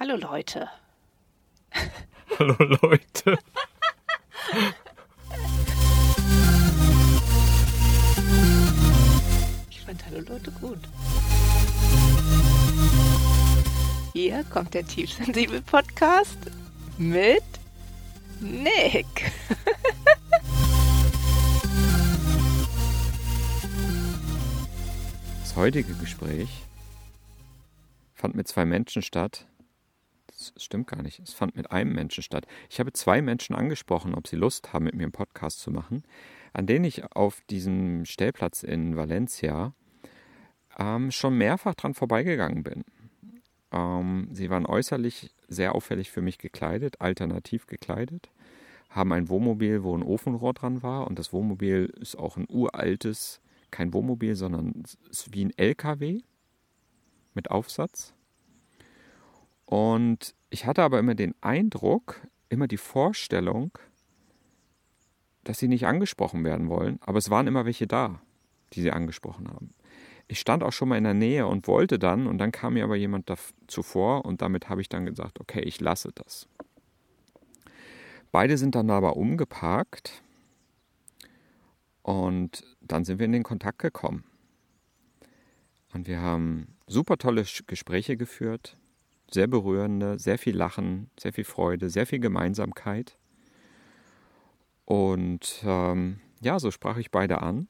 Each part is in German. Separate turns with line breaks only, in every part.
Hallo Leute.
Hallo Leute.
Ich fand Hallo Leute gut. Hier kommt der Tiefsensibel Podcast mit Nick.
Das heutige Gespräch fand mit zwei Menschen statt. Stimmt gar nicht. Es fand mit einem Menschen statt. Ich habe zwei Menschen angesprochen, ob sie Lust haben, mit mir einen Podcast zu machen, an denen ich auf diesem Stellplatz in Valencia ähm, schon mehrfach dran vorbeigegangen bin. Ähm, sie waren äußerlich sehr auffällig für mich gekleidet, alternativ gekleidet, haben ein Wohnmobil, wo ein Ofenrohr dran war und das Wohnmobil ist auch ein uraltes, kein Wohnmobil, sondern ist wie ein LKW mit Aufsatz. Und ich hatte aber immer den Eindruck, immer die Vorstellung, dass sie nicht angesprochen werden wollen, aber es waren immer welche da, die sie angesprochen haben. Ich stand auch schon mal in der Nähe und wollte dann, und dann kam mir aber jemand zuvor und damit habe ich dann gesagt, okay, ich lasse das. Beide sind dann aber umgeparkt und dann sind wir in den Kontakt gekommen. Und wir haben super tolle Gespräche geführt, sehr berührende, sehr viel Lachen, sehr viel Freude, sehr viel Gemeinsamkeit. Und ähm, ja, so sprach ich beide an.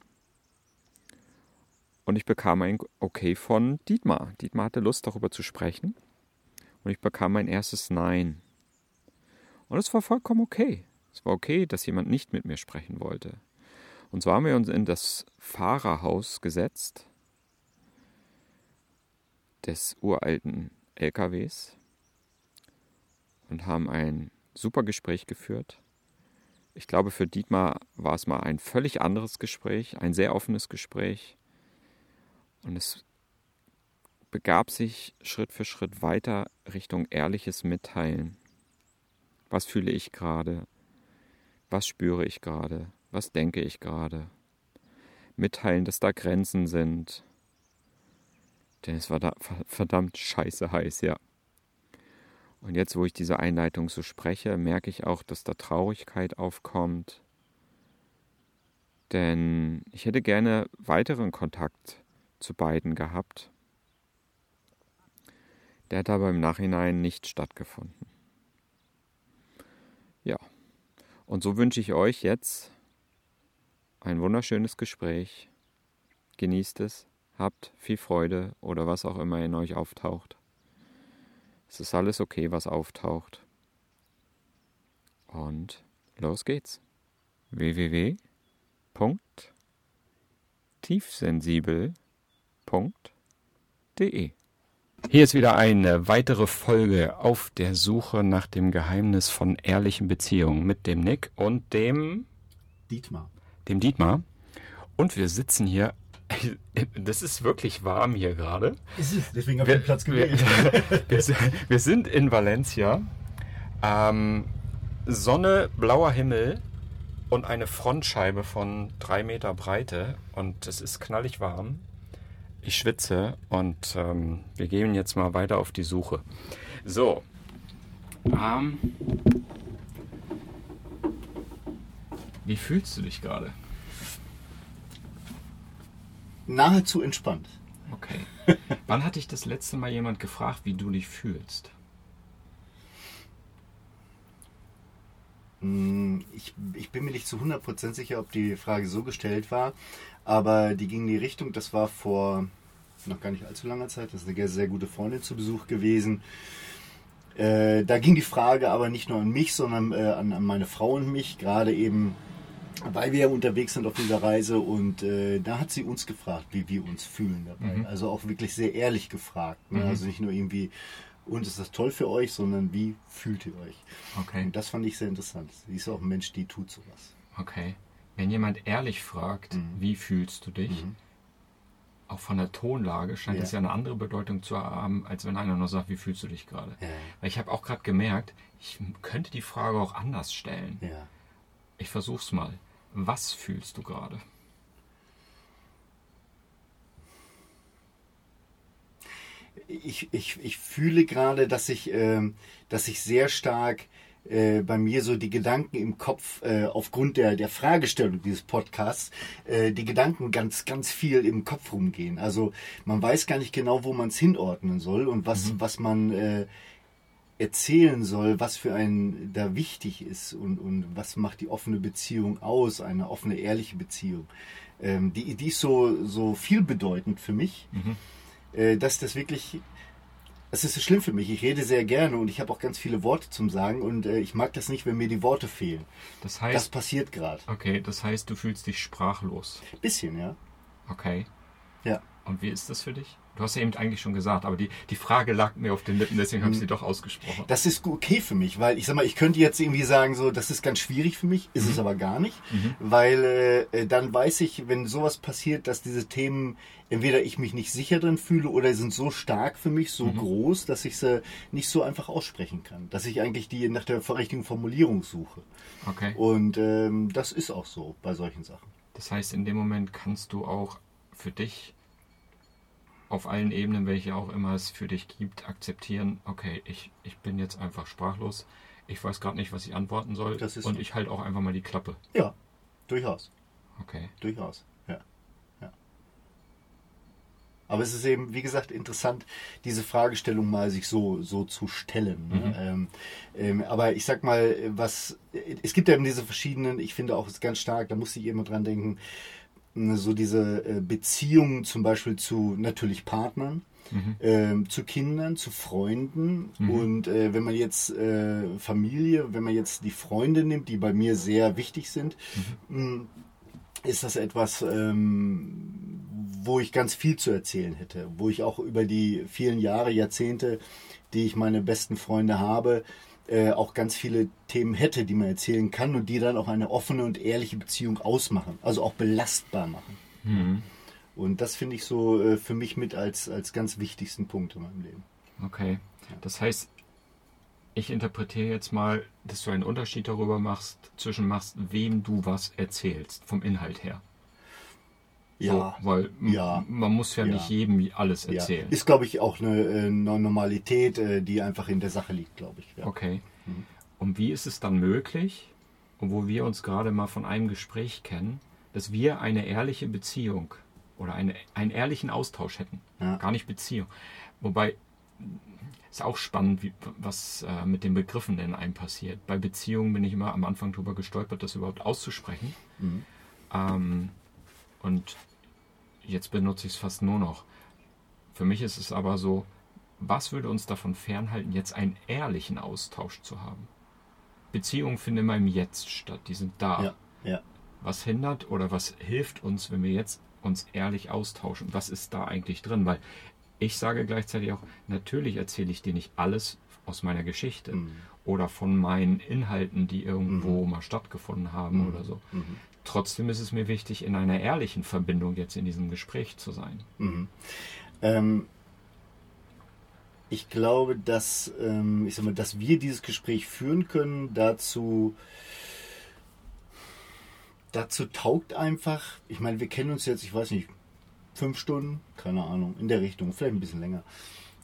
Und ich bekam ein Okay von Dietmar. Dietmar hatte Lust, darüber zu sprechen. Und ich bekam mein erstes Nein. Und es war vollkommen okay. Es war okay, dass jemand nicht mit mir sprechen wollte. Und so haben wir uns in das Fahrerhaus gesetzt des uralten LKWs und haben ein super Gespräch geführt. Ich glaube, für Dietmar war es mal ein völlig anderes Gespräch, ein sehr offenes Gespräch. Und es begab sich Schritt für Schritt weiter Richtung ehrliches Mitteilen. Was fühle ich gerade? Was spüre ich gerade? Was denke ich gerade? Mitteilen, dass da Grenzen sind. Denn es war da verdammt scheiße heiß, ja. Und jetzt, wo ich diese Einleitung so spreche, merke ich auch, dass da Traurigkeit aufkommt. Denn ich hätte gerne weiteren Kontakt zu beiden gehabt. Der hat aber im Nachhinein nicht stattgefunden. Ja, und so wünsche ich euch jetzt ein wunderschönes Gespräch. Genießt es, habt viel Freude oder was auch immer in euch auftaucht. Es ist alles okay, was auftaucht. Und los geht's. www.tiefsensibel.de Hier ist wieder eine weitere Folge auf der Suche nach dem Geheimnis von ehrlichen Beziehungen mit dem Nick und dem
Dietmar.
Dem Dietmar. Und wir sitzen hier das ist wirklich warm hier gerade.
Deswegen habe ich den Platz gewählt.
Wir, wir, wir, sind in Valencia. Ähm, Sonne, blauer Himmel und eine Frontscheibe von drei Meter Breite. Und es ist knallig warm. Ich schwitze und ähm, wir gehen jetzt mal weiter auf die Suche. So. Ähm, wie fühlst du dich gerade?
Nahezu entspannt.
Okay. Wann hat dich das letzte Mal jemand gefragt, wie du dich fühlst?
Hm, ich, ich bin mir nicht zu 100% sicher, ob die Frage so gestellt war, aber die ging in die Richtung, das war vor noch gar nicht allzu langer Zeit, das ist eine sehr gute Freundin zu Besuch gewesen. Äh, da ging die Frage aber nicht nur an mich, sondern äh, an, an meine Frau und mich, gerade eben weil wir ja unterwegs sind auf dieser Reise und äh, da hat sie uns gefragt, wie wir uns fühlen dabei. Mhm. Also auch wirklich sehr ehrlich gefragt. Ne? Mhm. Also nicht nur irgendwie, und ist das toll für euch, sondern wie fühlt ihr euch? Okay. Und das fand ich sehr interessant. Sie ist auch ein Mensch, die tut sowas.
Okay. Wenn jemand ehrlich fragt, mhm. wie fühlst du dich? Mhm. Auch von der Tonlage scheint es ja. ja eine andere Bedeutung zu haben, als wenn einer nur sagt, wie fühlst du dich gerade? Ja. Weil ich habe auch gerade gemerkt, ich könnte die Frage auch anders stellen. Ja. Ich versuch's mal. Was fühlst du gerade?
ich, ich, ich fühle gerade, dass ich, ähm, dass ich sehr stark äh, bei mir so die Gedanken im Kopf äh, aufgrund der, der Fragestellung dieses Podcasts, äh, die Gedanken ganz, ganz viel im Kopf rumgehen. Also man weiß gar nicht genau, wo man es hinordnen soll und was, mhm. was man äh, erzählen soll, was für einen da wichtig ist und, und was macht die offene Beziehung aus, eine offene, ehrliche Beziehung. Ähm, die, die ist so, so vielbedeutend für mich, mhm. äh, dass das wirklich, es ist so schlimm für mich. Ich rede sehr gerne und ich habe auch ganz viele Worte zum Sagen und äh, ich mag das nicht, wenn mir die Worte fehlen.
Das heißt,
das passiert gerade.
Okay, das heißt, du fühlst dich sprachlos.
Bisschen, ja.
Okay.
Ja.
Und wie ist das für dich? Du hast ja eben eigentlich schon gesagt, aber die, die Frage lag mir auf den Lippen, deswegen habe ich sie hm. doch ausgesprochen.
Das ist okay für mich, weil ich sag mal, ich könnte jetzt irgendwie sagen, so, das ist ganz schwierig für mich, ist mhm. es aber gar nicht, mhm. weil äh, dann weiß ich, wenn sowas passiert, dass diese Themen entweder ich mich nicht sicher drin fühle oder sind so stark für mich, so mhm. groß, dass ich sie nicht so einfach aussprechen kann. Dass ich eigentlich die nach der richtigen Formulierung suche.
Okay.
Und ähm, das ist auch so bei solchen Sachen.
Das heißt, in dem Moment kannst du auch für dich auf allen Ebenen, welche auch immer es für dich gibt, akzeptieren, okay, ich, ich bin jetzt einfach sprachlos, ich weiß gerade nicht, was ich antworten soll und so. ich halte auch einfach mal die Klappe.
Ja, durchaus.
Okay.
Durchaus, ja. ja. Aber es ist eben, wie gesagt, interessant, diese Fragestellung mal sich so, so zu stellen. Ne? Mhm. Ähm, ähm, aber ich sag mal, was, es gibt ja eben diese verschiedenen, ich finde auch es ganz stark, da muss ich immer dran denken, so diese äh, Beziehungen zum Beispiel zu natürlich Partnern, mhm. äh, zu Kindern, zu Freunden mhm. und äh, wenn man jetzt äh, Familie, wenn man jetzt die Freunde nimmt, die bei mir sehr wichtig sind, mhm. ist das etwas, ähm, wo ich ganz viel zu erzählen hätte, wo ich auch über die vielen Jahre, Jahrzehnte, die ich meine besten Freunde habe, äh, auch ganz viele Themen hätte, die man erzählen kann und die dann auch eine offene und ehrliche Beziehung ausmachen, also auch belastbar machen. Mhm. Und das finde ich so äh, für mich mit als, als ganz wichtigsten Punkt in meinem Leben.
Okay. Das heißt, ich interpretiere jetzt mal, dass du einen Unterschied darüber machst, zwischen machst, wem du was erzählst, vom Inhalt her.
Ja.
So, weil ja. man muss ja, ja, nicht jedem alles erzählen.
Ja. Ist, glaube ich, auch eine, äh, eine, Normalität, äh, die einfach in der Sache liegt, glaube ich.
Okay. Mhm. Und wie ist es dann möglich, wo wir uns gerade mal von einem Gespräch kennen, dass wir eine ehrliche Beziehung oder eine, einen ehrlichen Austausch hätten? Gar nicht Beziehung. Wobei, ist auch spannend, wie, was äh, mit den Begriffen denn einem passiert. Bei Beziehungen bin ich immer am Anfang darüber gestolpert, das überhaupt auszusprechen. Mhm. Ähm, und Jetzt benutze ich es fast nur noch. Für mich ist es aber so, was würde uns davon fernhalten, jetzt einen ehrlichen Austausch zu haben? Beziehungen finden immer im Jetzt statt, die sind da.
Ja, ja.
Was hindert oder was hilft uns, wenn wir jetzt uns ehrlich austauschen? Was ist da eigentlich drin? Weil ich sage gleichzeitig auch, natürlich erzähle ich dir nicht alles aus meiner Geschichte mhm. oder von meinen Inhalten, die irgendwo mhm. mal stattgefunden haben mhm. oder so. Trotzdem ist es mir wichtig, in einer ehrlichen Verbindung jetzt in diesem Gespräch zu sein.
Mhm. Ähm, ich glaube, dass, ähm, ich sag mal, dass wir dieses Gespräch führen können, dazu, dazu taugt einfach, ich meine, wir kennen uns jetzt, ich weiß nicht, fünf Stunden, keine Ahnung, in der Richtung, vielleicht ein bisschen länger.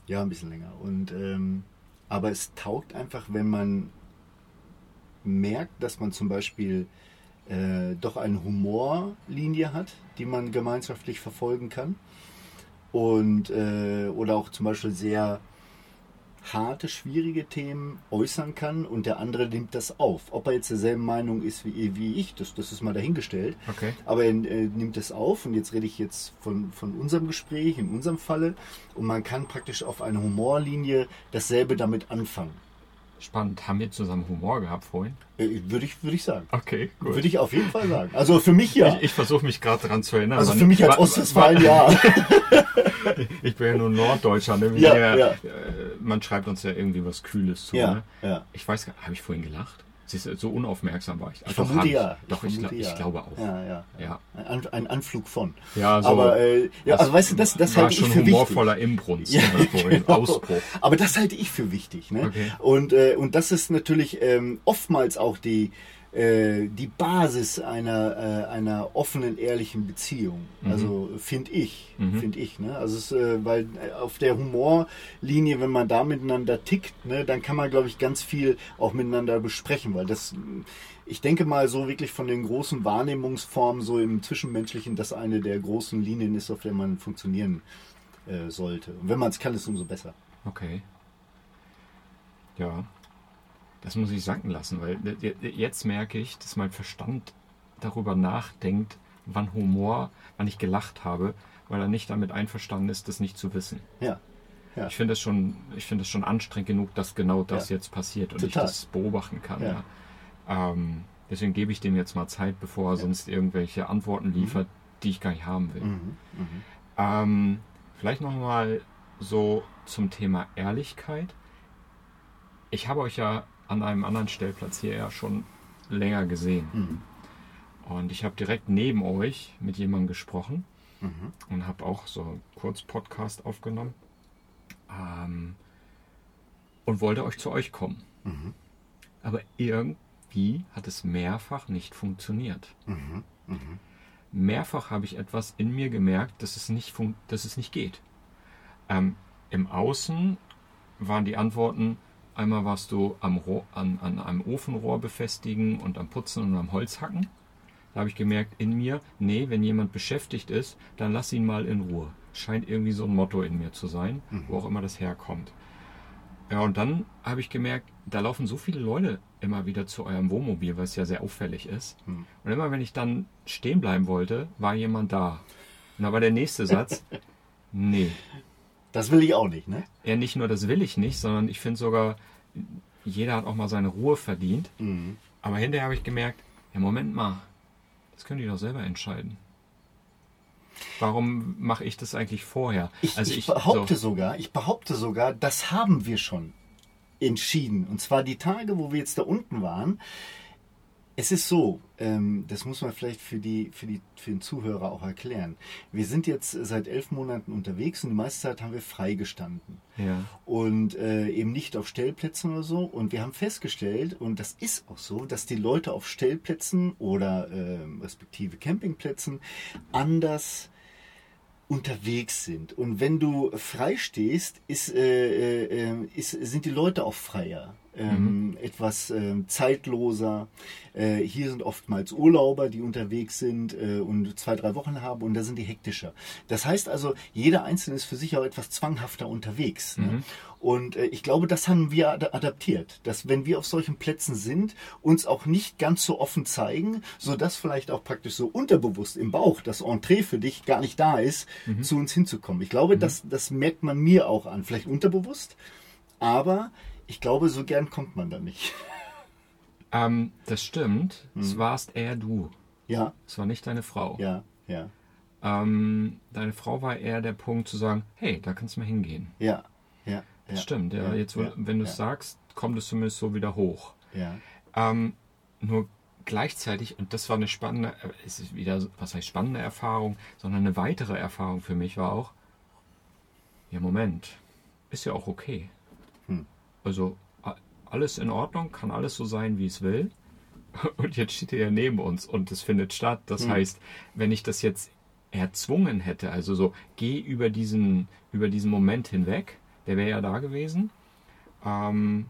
Ja, ein bisschen länger. Und, ähm, aber es taugt einfach, wenn man merkt, dass man zum Beispiel äh, doch eine Humorlinie hat, die man gemeinschaftlich verfolgen kann. Und, äh, oder auch zum Beispiel sehr harte, schwierige Themen äußern kann und der andere nimmt das auf. Ob er jetzt derselben Meinung ist wie, wie ich, das, das ist mal dahingestellt.
Okay.
Aber er äh, nimmt das auf und jetzt rede ich jetzt von, von unserem Gespräch, in unserem Falle. Und man kann praktisch auf einer Humorlinie dasselbe damit anfangen.
Spannend. Haben wir zusammen Humor gehabt vorhin?
Äh, würde ich, würde ich sagen.
Okay,
gut. Würde ich auf jeden Fall sagen. Also für mich ja.
Ich, ich versuche mich gerade daran zu erinnern.
Also für mich als Ostwestfalen ja.
ich bin ja nur Norddeutscher. Ne?
Ja, ja. ja,
äh, Man schreibt uns ja irgendwie was Kühles zu.
Ja,
ne?
ja.
Ich weiß gar nicht, habe ich vorhin gelacht? Siehst du, so unaufmerksam war ich.
ich also vermute ja.
Doch, ich, vermute ich, ja. ich, glaube auch.
Ja, ja.
ja.
Ein, ein Anflug von.
Ja, so.
Aber, äh, ja, also weißt du, das, das halte ich für wichtig.
humorvoller Imbrunst. Ja,
genau. Ausbruch. Aber das halte ich für wichtig. Ne?
Okay.
Und, äh, und das ist natürlich ähm, oftmals auch die, äh, die Basis einer, äh, einer offenen, ehrlichen Beziehung.
Mhm.
Also finde ich,
Mhm.
finde ich. Ne? Also es, äh, weil äh, auf der Humorlinie, wenn man da miteinander tickt, ne, dann kann man, glaube ich, ganz viel auch miteinander besprechen, weil das, ich denke mal, so wirklich von den großen Wahrnehmungsformen, so im Zwischenmenschlichen, das eine der großen Linien ist, auf der man funktionieren äh, sollte. Und wenn man es kann, ist es umso besser.
Okay. Ja. Das muss ich sacken lassen, weil de- de- jetzt merke ich, dass mein Verstand darüber nachdenkt, wann Humor, wann ich gelacht habe, weil er nicht damit einverstanden ist, das nicht zu wissen.
Ja. Ja.
Ich finde es schon, ich finde es schon anstrengend genug, dass genau das
Ja.
jetzt passiert und ich
Total.
das beobachten kann.
Ja.
Ähm, deswegen gebe ich dem jetzt mal Zeit, bevor er sonst irgendwelche Antworten liefert, die ich gar nicht haben will.
Mhm. Mhm.
Ähm, vielleicht noch mal so zum Thema Ehrlichkeit. Ich habe euch ja an einem anderen Stellplatz hier ja schon länger gesehen.
Mhm.
Und ich habe direkt neben euch mit jemandem gesprochen
Mhm.
und habe auch so einen Kurz-Podcast aufgenommen. Ähm, und wollte euch zu euch kommen.
Mhm.
Aber irgendwie hat es mehrfach nicht funktioniert.
Mhm. Mhm.
mehrfach habe ich etwas in mir gemerkt, dass es nicht, dass es nicht geht. Ähm, Im Außen waren die Antworten, einmal warst du am Rohr, an, an einem Ofenrohr befestigen und am Putzen und am Holz hacken. Da habe ich gemerkt in mir, nee, wenn jemand beschäftigt ist, dann lass ihn mal in Ruhe. Scheint irgendwie so ein Motto in mir zu sein, wo auch immer das herkommt. Ja, und dann habe ich gemerkt, da laufen so viele Leute immer wieder zu eurem Wohnmobil, was ja sehr auffällig ist.
Hm.
Und immer wenn ich dann stehen bleiben wollte, war jemand da. Und da war der nächste Satz, nee.
Das will ich auch nicht, ne?
Ja, nicht nur das will ich nicht, sondern ich finde sogar, jeder hat auch mal seine Ruhe verdient.
Mhm.
Aber hinterher habe ich gemerkt, ja, Moment mal, das können die doch selber entscheiden. Warum mache ich das eigentlich vorher?
Ich,
also
ich, behaupte
so,
sogar, ich behaupte sogar, das haben wir schon entschieden. Und zwar die Tage, wo wir jetzt da unten waren. Es ist so, ähm, das muss man vielleicht für, die, für, die, für den Zuhörer auch erklären. Wir sind jetzt seit elf Monaten unterwegs und die meiste Zeit haben wir freigestanden.
ja.
und äh, eben nicht auf Stellplätzen oder so. Und wir haben festgestellt, und das ist auch so, dass die Leute auf Stellplätzen oder ähm, respektive Campingplätzen anders unterwegs sind. Und wenn du frei stehst, ist, äh, äh, äh, ist, sind die Leute auch freier. Ähm, Etwas ähm, zeitloser. Äh, hier sind oftmals Urlauber, die unterwegs sind äh, und zwei, drei Wochen haben und da sind die hektischer. Das heißt also, jeder Einzelne ist für sich auch etwas zwanghafter unterwegs. Ne? Und äh, ich glaube, das haben wir ad adaptiert, dass wenn wir auf solchen Plätzen sind, uns auch nicht ganz so offen zeigen, sodass vielleicht auch praktisch so unterbewusst im Bauch das Entree für dich gar nicht da ist, zu uns hinzukommen. Ich glaube, das, das merkt man mir auch an, vielleicht unterbewusst, aber ich glaube, so gern kommt man da nicht.
Ähm, das stimmt.
Mhm.
Es warst eher du.
Ja,
Es war nicht deine Frau.
ja, ja,
Ähm, deine Frau war eher der Punkt zu sagen, hey, da kannst du mal hingehen.
ja, ja.
Das
ja,
stimmt, ja.
ja,
Jetzt,
ja,
wenn du es sagst, kommt es zumindest so wieder hoch.
Ja,
Ähm, nur gleichzeitig, und das war eine spannende, äh, es ist wieder, was heißt spannende Erfahrung, sondern eine weitere Erfahrung für mich war auch, ja Moment, ist ja auch okay. Also alles in Ordnung, kann alles so sein, wie es will. Und jetzt steht er ja neben uns und es findet statt. Das
Hm.
heißt, wenn ich das jetzt erzwungen hätte, also so, geh über diesen, über diesen Moment hinweg, der wäre ja da gewesen, ähm,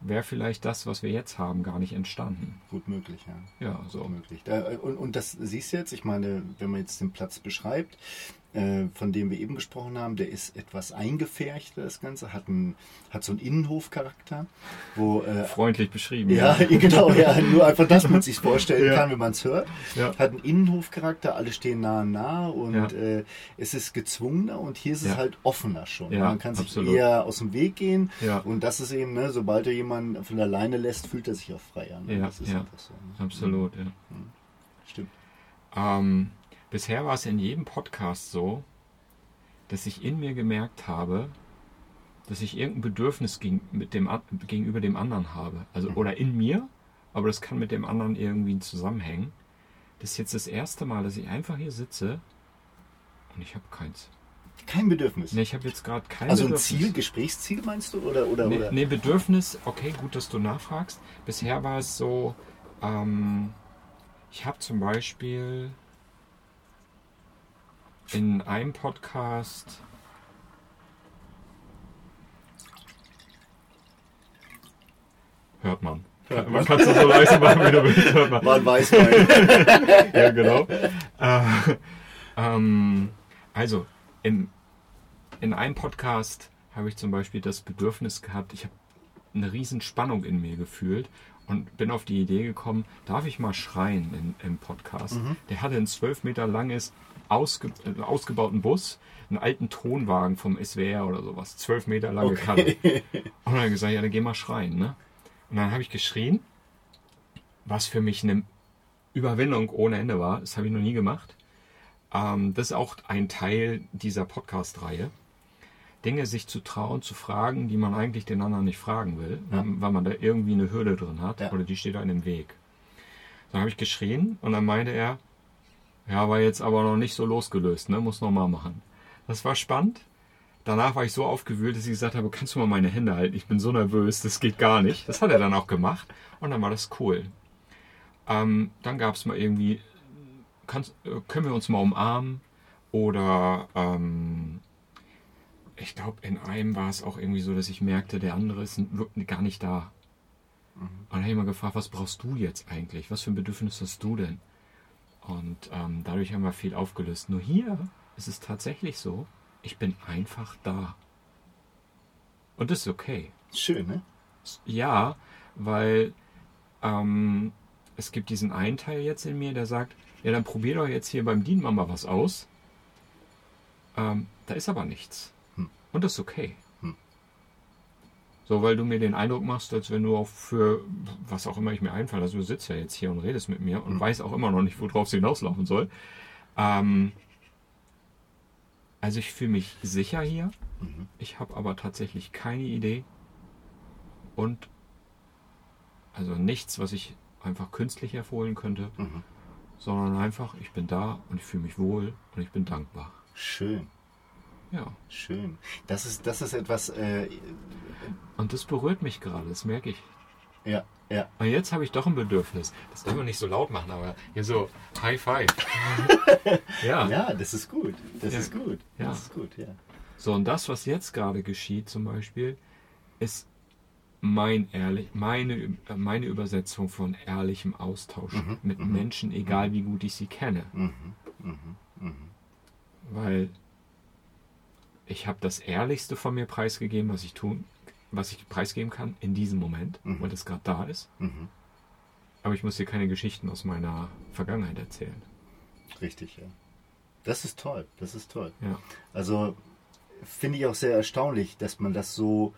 wäre vielleicht das, was wir jetzt haben, gar nicht entstanden.
gut möglich, ja.
Ja, so.
möglich. Da, und, und das siehst du jetzt, ich meine, wenn man jetzt den Platz beschreibt, äh, von dem wir eben gesprochen haben, der ist etwas eingefärchter, das Ganze, hat, ein, hat so einen Innenhofcharakter, wo... Äh,
Freundlich beschrieben.
ja, genau, ja, nur einfach, dass man sich vorstellen
Ja.
kann, wenn man es hört.
Ja.
Hat einen Innenhofcharakter, alle stehen nah an nah und
Ja.
äh, es ist gezwungener und hier ist es
Ja.
halt offener schon.
Ja,
man kann sich
absolut.
eher aus dem Weg gehen
Ja.
und das ist eben, ne, sobald du jemanden von alleine lässt, fühlt er sich auch freier. Ne?
Ja,
das ist
ja.
einfach so. Ne?
Absolut, ja.
Stimmt.
Ähm, bisher war es in jedem Podcast so, dass ich in mir gemerkt habe, dass ich irgendein Bedürfnis gegen, mit dem, gegenüber dem anderen habe. Also, oder in mir, aber das kann mit dem anderen irgendwie zusammenhängen. Das ist jetzt das erste Mal, dass ich einfach hier sitze und ich habe keins.
Kein Bedürfnis.
Nee, ich habe jetzt gerade kein
also ein
Bedürfnis.
Ziel, Gesprächsziel meinst du? Oder, oder,
Nee,
oder?
nee, Bedürfnis, okay, gut, dass du nachfragst. Bisher war es so, Ähm, ich habe zum Beispiel in einem Podcast hört man. Man kann es so leise machen, wie du willst. Hört man.
War ein Weißwein.
ja, genau. Äh, ähm, also, in, in einem Podcast habe ich zum Beispiel das Bedürfnis gehabt, ich habe eine riesen Spannung in mir gefühlt und bin auf die Idee gekommen, darf ich mal schreien in, im Podcast?
Mhm.
Der hatte ein zwölf Meter langes, ausge, äh, ausgebauten Bus, einen alten Tonwagen vom SWR oder sowas, zwölf Meter lange Karre. Und dann habe ich gesagt, ja, dann geh mal schreien. Ne? Und dann habe ich geschrien, was für mich eine Überwindung ohne Ende war. Das habe ich noch nie gemacht. Ähm, das ist auch ein Teil dieser Podcast-Reihe. Dinge sich zu trauen, zu fragen, die man eigentlich den anderen nicht fragen will,
Ja.
weil man da irgendwie eine Hürde drin hat
Ja.
oder die steht einem im Weg. Dann habe ich geschrien und dann meinte er, ja, war jetzt aber noch nicht so losgelöst, ne? muss noch mal machen. Das war spannend. Danach war ich so aufgewühlt, dass ich gesagt habe, kannst du mal meine Hände halten? Ich bin so nervös, das geht gar nicht. Das hat er dann auch gemacht und dann war das cool. Ähm, dann gab es mal irgendwie, kannst, äh, können wir uns mal umarmen? Oder ähm, ich glaube, in einem war es auch irgendwie so, dass ich merkte, der andere ist gar nicht da. Und dann habe ich mal gefragt, was brauchst du jetzt eigentlich? Was für ein Bedürfnis hast du denn? Und ähm, dadurch haben wir viel aufgelöst. Nur hier ist es tatsächlich so, ich bin einfach da. Und das ist okay.
Schön, ne?
Ja, weil ähm, es gibt diesen einen Teil jetzt in mir, der sagt, ja, dann probier doch jetzt hier beim Dienmann mal was aus. Ähm, da ist aber nichts.
Hm.
Und das ist okay. So, weil du mir den Eindruck machst, als wenn du auch für was auch immer ich mir einfalle, also du sitzt ja jetzt hier und redest mit mir und
Hm.
weiß auch immer noch nicht, worauf es hinauslaufen soll. Ähm, also ich fühle mich sicher hier.
Mhm.
Ich habe aber tatsächlich keine Idee und also nichts, was ich einfach künstlich hervorholen könnte,
Mhm.
sondern einfach, ich bin da und ich fühle mich wohl und ich bin dankbar.
Schön,
Ja.
schön. Das ist, das ist etwas, äh,
Und das berührt mich gerade, das merke ich.
ja, ja.
Und jetzt habe ich doch ein Bedürfnis. Das darf man nicht so laut machen, aber hier so High Five. ja.
Ja, das ist gut. Das
Ja.
ist gut.
Ja.
Das ist gut, ja.
So, und das, was jetzt gerade geschieht zum Beispiel, ist mein ehrlich, meine, meine Übersetzung von ehrlichem Austausch
Mhm,
mit
mhm,
Menschen, egal wie gut ich sie kenne.
Mhm. Mhm. Mhm.
Weil ich habe das Ehrlichste von mir preisgegeben, was ich tun, was ich preisgeben kann in diesem Moment,
Mhm.
weil das gerade da ist.
Mhm.
Aber ich muss dir keine Geschichten aus meiner Vergangenheit erzählen.
Richtig, ja. Das ist toll. Das ist toll.
Ja.
Also finde ich auch sehr erstaunlich, dass man das so.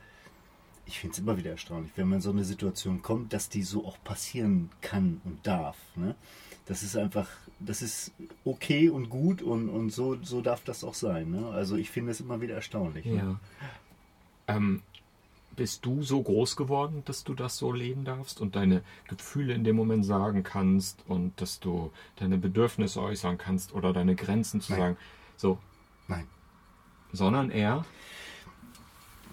Ich finde es immer wieder erstaunlich, wenn man in so eine Situation kommt, dass die so auch passieren kann und darf. Ne? Das ist einfach, das ist okay und gut und, und so, so darf das auch sein. Ne? Also ich finde es immer wieder erstaunlich. Ne?
Ja. Ähm, bist du so groß geworden, dass du das so leben darfst und deine Gefühle in dem Moment sagen kannst und dass du deine Bedürfnisse äußern kannst oder deine Grenzen zu
Nein.
sagen? So,
Nein.
sondern eher,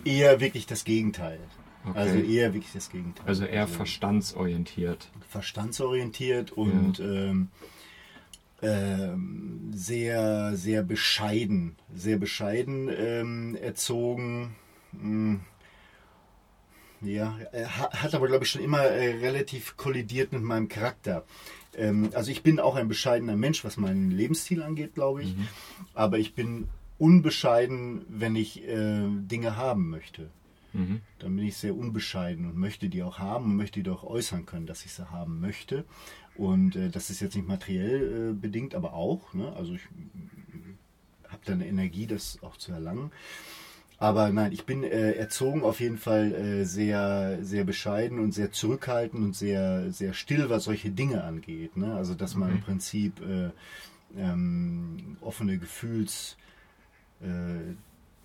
Eher wirklich das Gegenteil.
Okay.
Also eher wirklich das Gegenteil.
also eher verstandsorientiert.
verstandsorientiert und ähm, ähm, sehr, sehr bescheiden, sehr bescheiden ähm, erzogen. Mm. Ja, äh, ha- hat aber, glaube ich, schon immer äh, relativ kollidiert mit meinem Charakter. Ähm, also ich bin auch ein bescheidener Mensch, was meinen Lebensstil angeht, glaube ich. Aber ich bin unbescheiden, wenn ich äh, Dinge haben möchte
Mhm.
dann bin ich sehr unbescheiden und möchte die auch haben und möchte die auch äußern können, dass ich sie haben möchte. Und äh, das ist jetzt nicht materiell äh, bedingt, aber auch. Ne? Also ich habe da eine Energie, das auch zu erlangen. Aber nein, ich bin äh, erzogen auf jeden Fall äh, sehr, sehr bescheiden und sehr zurückhaltend und sehr, sehr still, was solche Dinge angeht. Ne? Also dass man im Prinzip äh, ähm, offene Gefühls äh,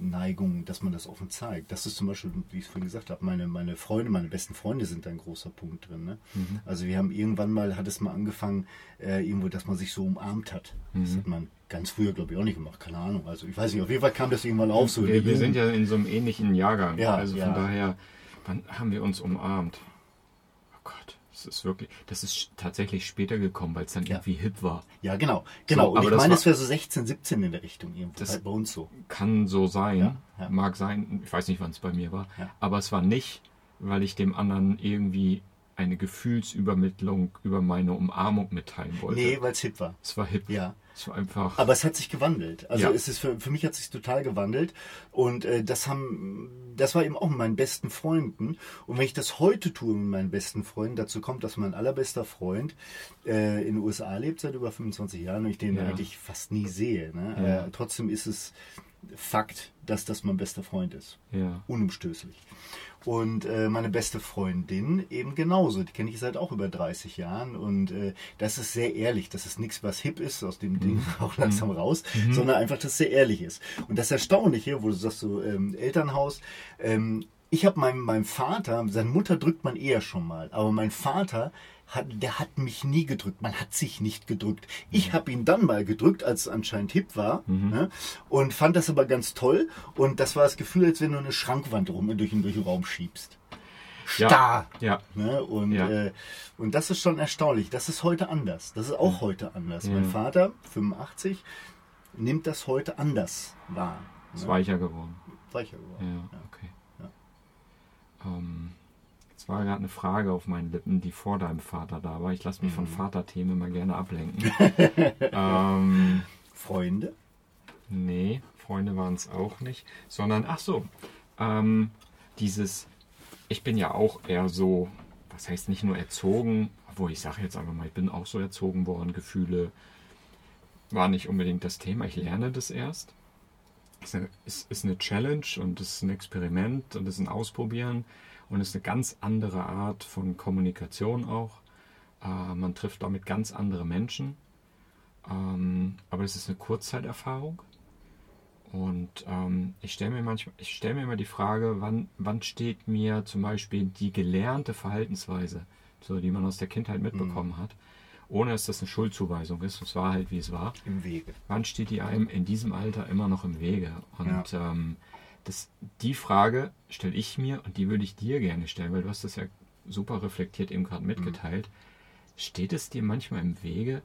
Neigung, dass man das offen zeigt. Das ist zum Beispiel, wie ich es vorhin gesagt habe, meine, meine Freunde, meine besten Freunde sind da ein großer Punkt drin. Ne? Also wir haben irgendwann mal, hat es mal angefangen, äh, irgendwo, dass man sich so umarmt hat. Das hat man ganz früher, glaube ich, auch nicht gemacht. Keine Ahnung. Also ich weiß nicht, auf jeden Fall kam das irgendwann auf. So
Wir, wir sind ja in so einem ähnlichen Jahrgang.
Ja,
also
ja.
von daher, wann haben wir uns umarmt? Oh Gott, das ist wirklich, das ist tatsächlich später gekommen, weil es dann
Ja.
irgendwie hip war.
Ja, genau. Genau.
So,
und
aber
ich meine, es wäre so 16, 17 in der Richtung irgendwo.
Das-
halt bei uns so.
Kann so sein,
Ja, ja.
mag sein, ich weiß nicht, wann es bei mir war, aber es war nicht, weil ich dem anderen irgendwie eine Gefühlsübermittlung über meine Umarmung mitteilen wollte.
Nee, weil es hip war.
Es war hip.
Ja.
War einfach.
Aber es hat sich gewandelt. Also
Ja.
es ist für, für mich hat es sich total gewandelt. Und äh, das haben, das war eben auch mit meinen besten Freunden. Und wenn ich das heute tue mit meinen besten Freunden, dazu kommt, dass mein allerbester Freund äh, in den USA lebt seit über 25 Jahren und ich den
Ja.
eigentlich fast nie sehe. Ne?
Ja.
Äh, trotzdem ist es Fakt, dass das mein bester Freund ist.
ja.
Unumstößlich. Und äh, meine beste Freundin eben genauso. Die kenne ich seit auch über 30 Jahren. Und äh, das ist sehr ehrlich. Das ist nichts, was hip ist, aus dem Ding auch langsam raus, sondern einfach, dass es sehr ehrlich ist. Und das Erstaunliche, wo du sagst, so ähm, Elternhaus, ähm, ich habe meinem, meinem Vater, seine Mutter drückt man eher schon mal, aber mein Vater, hat, der hat mich nie gedrückt. Man hat sich nicht gedrückt. Ich habe ihn dann mal gedrückt, als es anscheinend hip war, ne? und fand das aber ganz toll. Und das war das Gefühl, als wenn du eine Schrankwand rum durch, den- durch den Raum schiebst. Starr.
Ja.
Ne? Und,
Ja.
äh, und das ist schon erstaunlich. Das ist heute anders. Das ist auch heute anders.
Ja.
Mein Vater, 85, nimmt das heute anders wahr.
Ist
Ne?
weicher geworden.
Weicher geworden.
Ja, okay. Ähm, jetzt war gerade eine Frage auf meinen Lippen, die vor deinem Vater da war. Ich lasse mich von
Mhm.
Vaterthemen immer gerne ablenken. ähm,
Freunde?
nee, Freunde waren es auch nicht. Sondern, ach so, ähm, dieses, ich bin ja auch eher so, was heißt nicht nur erzogen, obwohl ich sage jetzt einfach mal, ich bin auch so erzogen worden, Gefühle war nicht unbedingt das Thema. Ich lerne das erst. Es ist eine, es ist eine Challenge und es ist ein Experiment und es ist ein Ausprobieren und es ist eine ganz andere Art von Kommunikation auch. Äh, man trifft damit ganz andere Menschen. Ähm, aber es ist eine Kurzzeiterfahrung. Und ähm, ich stelle mir manchmal, ich stelle mir immer die Frage, wann, wann steht mir zum Beispiel die gelernte Verhaltensweise, so die man aus der Kindheit mitbekommen hat, ohne dass das eine Schuldzuweisung ist. Es war halt wie es war
Im Wege.
wann steht die einem in diesem Alter immer noch im Wege? Und ähm, das, die Frage stelle ich mir und die würde ich dir gerne stellen, weil du hast das ja super reflektiert eben gerade mitgeteilt. Steht es dir manchmal im Wege,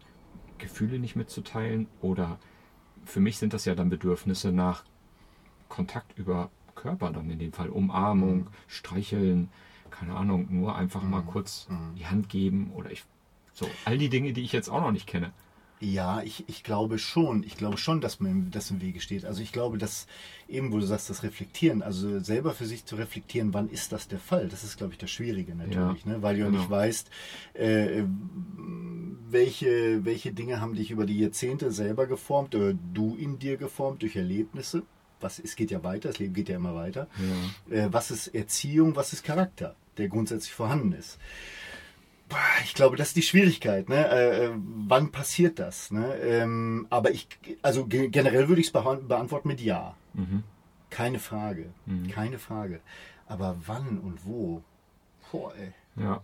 Gefühle nicht mitzuteilen? Oder für mich sind das ja dann Bedürfnisse nach Kontakt über Körper dann in dem Fall. Umarmung, streicheln, keine Ahnung, nur einfach mal kurz die Hand geben oder ich. So, all die Dinge, die ich jetzt auch noch nicht kenne.
Ja, ich, ich glaube schon. Ich glaube schon, dass mir das im Wege steht. Also ich glaube, dass eben, wo du sagst, das Reflektieren, also selber für sich zu reflektieren, wann ist das der Fall? Das ist, glaube ich, das Schwierige natürlich,
Ja,
ne? weil du ja
genau.
nicht weißt, äh, welche, welche Dinge haben dich über die Jahrzehnte selber geformt oder du in dir geformt durch Erlebnisse. Was, es geht ja weiter, das Leben geht ja immer weiter. Äh, was ist Erziehung, was ist Charakter, der grundsätzlich vorhanden ist? Ich glaube, das ist die Schwierigkeit. Ne? Äh, äh, wann passiert das? Ne? Ähm, aber ich, also ge- generell würde ich es beantworten mit Ja.
Mhm.
Keine Frage. Keine Frage. Aber wann und wo? Boah, ey.
Ja,